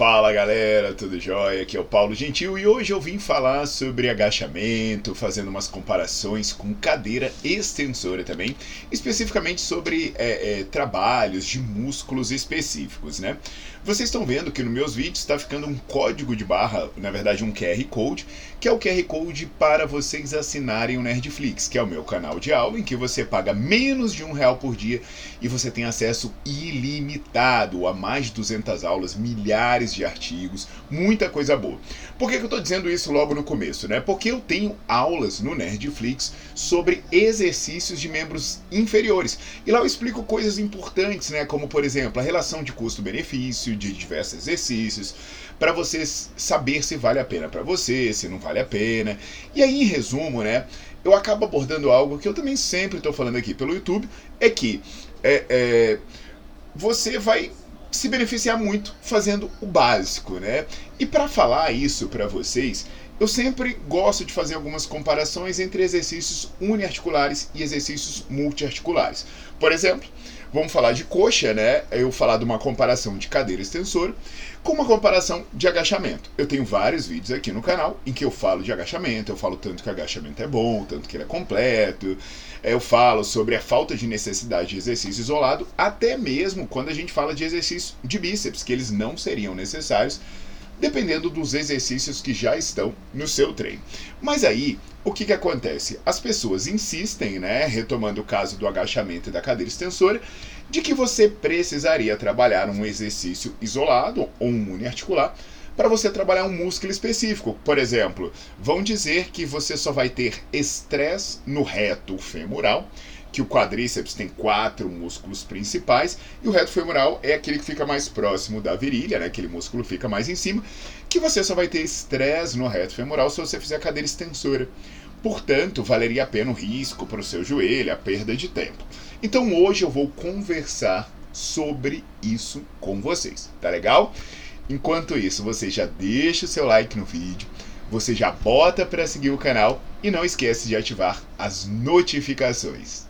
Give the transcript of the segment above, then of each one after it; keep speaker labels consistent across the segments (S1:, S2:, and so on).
S1: Fala galera, tudo jóia? Aqui é o Paulo Gentil e hoje eu vim falar sobre agachamento, fazendo umas comparações com cadeira extensora também, especificamente sobre é, é, trabalhos de músculos específicos, né? Vocês estão vendo que nos meus vídeos está ficando um código de barra, na verdade um QR Code, que é o QR Code para vocês assinarem o Nerdflix, que é o meu canal de aula, em que você paga menos de um real por dia e você tem acesso ilimitado a mais de 200 aulas, milhares de artigos, muita coisa boa. Por que, que eu estou dizendo isso logo no começo? Né? Porque eu tenho aulas no Nerdflix sobre exercícios de membros inferiores. E lá eu explico coisas importantes, né? como por exemplo a relação de custo-benefício, de diversos exercícios, para você saber se vale a pena para você, se não vale a pena. E aí, em resumo, né, eu acabo abordando algo que eu também sempre estou falando aqui pelo YouTube, é que é, é, você vai se beneficiar muito fazendo o básico, né? E para falar isso para vocês, eu sempre gosto de fazer algumas comparações entre exercícios uniarticulares e exercícios multiarticulares. Por exemplo, Vamos falar de coxa, né? Eu falar de uma comparação de cadeira extensora com uma comparação de agachamento. Eu tenho vários vídeos aqui no canal em que eu falo de agachamento, eu falo tanto que agachamento é bom, tanto que ele é completo, eu falo sobre a falta de necessidade de exercício isolado, até mesmo quando a gente fala de exercício de bíceps, que eles não seriam necessários dependendo dos exercícios que já estão no seu treino. Mas aí, o que, que acontece? As pessoas insistem, né, retomando o caso do agachamento e da cadeira extensora, de que você precisaria trabalhar um exercício isolado ou um uniarticular para você trabalhar um músculo específico. Por exemplo, vão dizer que você só vai ter estresse no reto femoral que o quadríceps tem quatro músculos principais e o reto femoral é aquele que fica mais próximo da virilha, né? Aquele músculo fica mais em cima, que você só vai ter estresse no reto femoral se você fizer cadeira extensora. Portanto, valeria a pena o risco para o seu joelho, a perda de tempo. Então hoje eu vou conversar sobre isso com vocês, tá legal? Enquanto isso, você já deixa o seu like no vídeo, você já bota para seguir o canal e não esquece de ativar as notificações.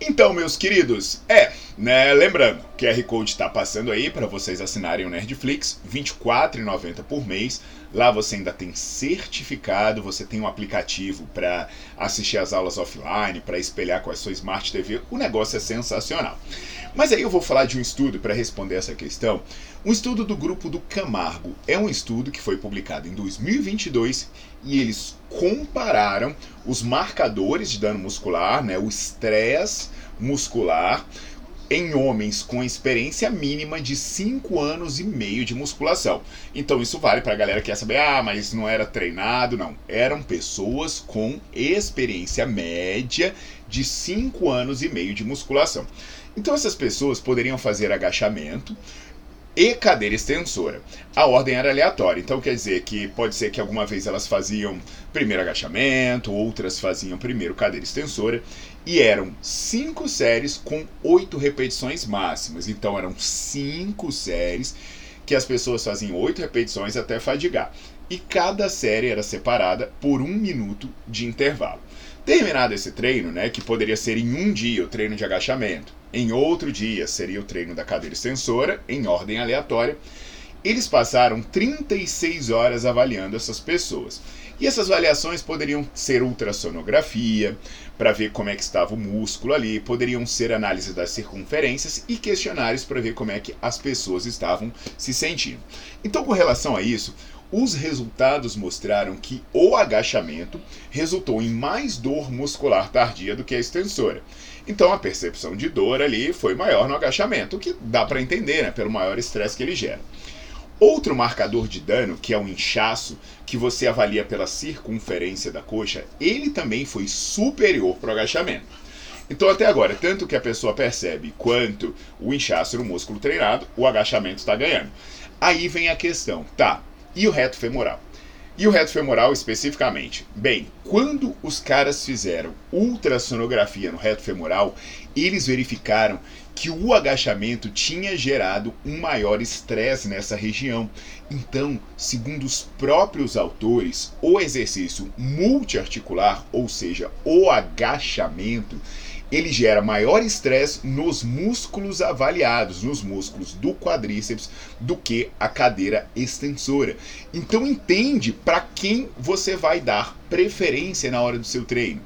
S1: Então, meus queridos, é, né, lembrando, QR Code está passando aí para vocês assinarem o Nerdflix, R$ 24,90 por mês. Lá você ainda tem certificado, você tem um aplicativo para assistir as aulas offline, para espelhar com a sua Smart TV. O negócio é sensacional. Mas aí eu vou falar de um estudo para responder essa questão. Um estudo do grupo do Camargo. É um estudo que foi publicado em 2022 e eles compararam os marcadores de dano muscular, né, o estresse muscular, em homens com experiência mínima de 5 anos e meio de musculação. Então isso vale para a galera que quer saber, ah, mas não era treinado, não. Eram pessoas com experiência média de 5 anos e meio de musculação. Então essas pessoas poderiam fazer agachamento e cadeira extensora. A ordem era aleatória, então quer dizer que pode ser que alguma vez elas faziam primeiro agachamento, outras faziam primeiro cadeira extensora, e eram cinco séries com oito repetições máximas. Então eram cinco séries que as pessoas faziam oito repetições até fadigar. E cada série era separada por um minuto de intervalo. Terminado esse treino, né, que poderia ser em um dia o treino de agachamento, em outro dia seria o treino da cadeira extensora, em ordem aleatória, eles passaram 36 horas avaliando essas pessoas. E essas avaliações poderiam ser ultrassonografia, para ver como é que estava o músculo ali, poderiam ser análise das circunferências e questionários para ver como é que as pessoas estavam se sentindo. Então, com relação a isso, os resultados mostraram que o agachamento resultou em mais dor muscular tardia do que a extensora. Então a percepção de dor ali foi maior no agachamento, o que dá para entender, né, pelo maior estresse que ele gera. Outro marcador de dano, que é o inchaço, que você avalia pela circunferência da coxa, ele também foi superior para o agachamento. Então, até agora, tanto que a pessoa percebe quanto o inchaço no músculo treinado, o agachamento está ganhando. Aí vem a questão, tá? E o reto femoral? E o reto femoral especificamente? Bem, quando os caras fizeram ultrassonografia no reto femoral, eles verificaram que o agachamento tinha gerado um maior estresse nessa região. Então, segundo os próprios autores, o exercício multiarticular, ou seja, o agachamento, ele gera maior estresse nos músculos avaliados, nos músculos do quadríceps, do que a cadeira extensora. Então entende para quem você vai dar preferência na hora do seu treino.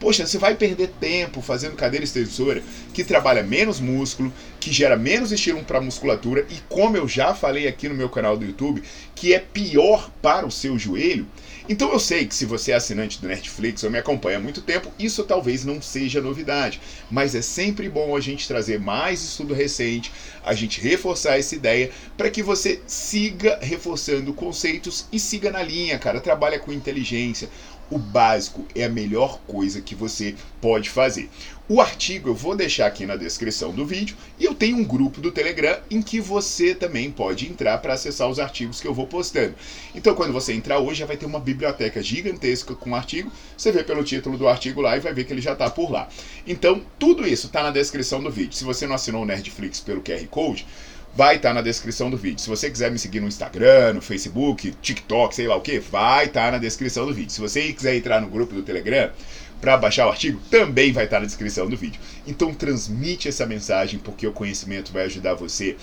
S1: Poxa, você vai perder tempo fazendo cadeira extensora que trabalha menos músculo, que gera menos estímulo para a musculatura e, como eu já falei aqui no meu canal do YouTube, que é pior para o seu joelho. Então eu sei que se você é assinante do Netflix ou me acompanha há muito tempo, isso talvez não seja novidade, mas é sempre bom a gente trazer mais estudo recente, a gente reforçar essa ideia para que você siga reforçando conceitos e siga na linha, cara, trabalha com inteligência o básico é a melhor coisa que você pode fazer. O artigo eu vou deixar aqui na descrição do vídeo e eu tenho um grupo do Telegram em que você também pode entrar para acessar os artigos que eu vou postando. Então, quando você entrar hoje, já vai ter uma biblioteca gigantesca com artigo. Você vê pelo título do artigo lá e vai ver que ele já está por lá. Então, tudo isso está na descrição do vídeo. Se você não assinou o Nerdflix pelo QR Code, vai estar tá na descrição do vídeo. Se você quiser me seguir no Instagram, no Facebook, TikTok, sei lá o que, vai estar tá na descrição do vídeo. Se você quiser entrar no grupo do Telegram para baixar o artigo, também vai estar na descrição do vídeo. Então transmite essa mensagem porque o conhecimento vai ajudar você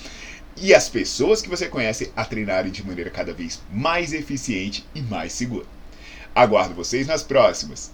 S1: e as pessoas que você conhece a treinarem de maneira cada vez mais eficiente e mais segura. Aguardo vocês nas próximas.